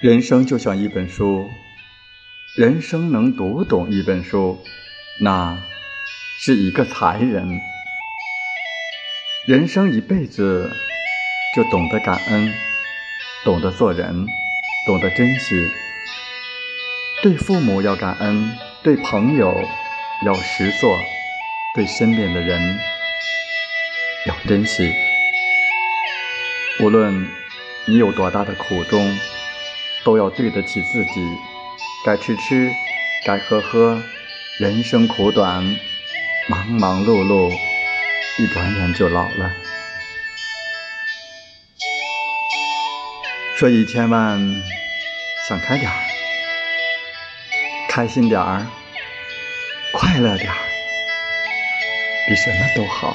人生就像一本书，人生能读懂一本书，那是一个才人。人生一辈子，就懂得感恩，懂得做人，懂得珍惜。对父母要感恩，对朋友要实做，对身边的人要珍惜。无论你有多大的苦衷。都要对得起自己，该吃吃，该喝喝。人生苦短，忙忙碌碌，一转眼就老了。所以千万想开点儿，开心点儿，快乐点儿，比什么都好。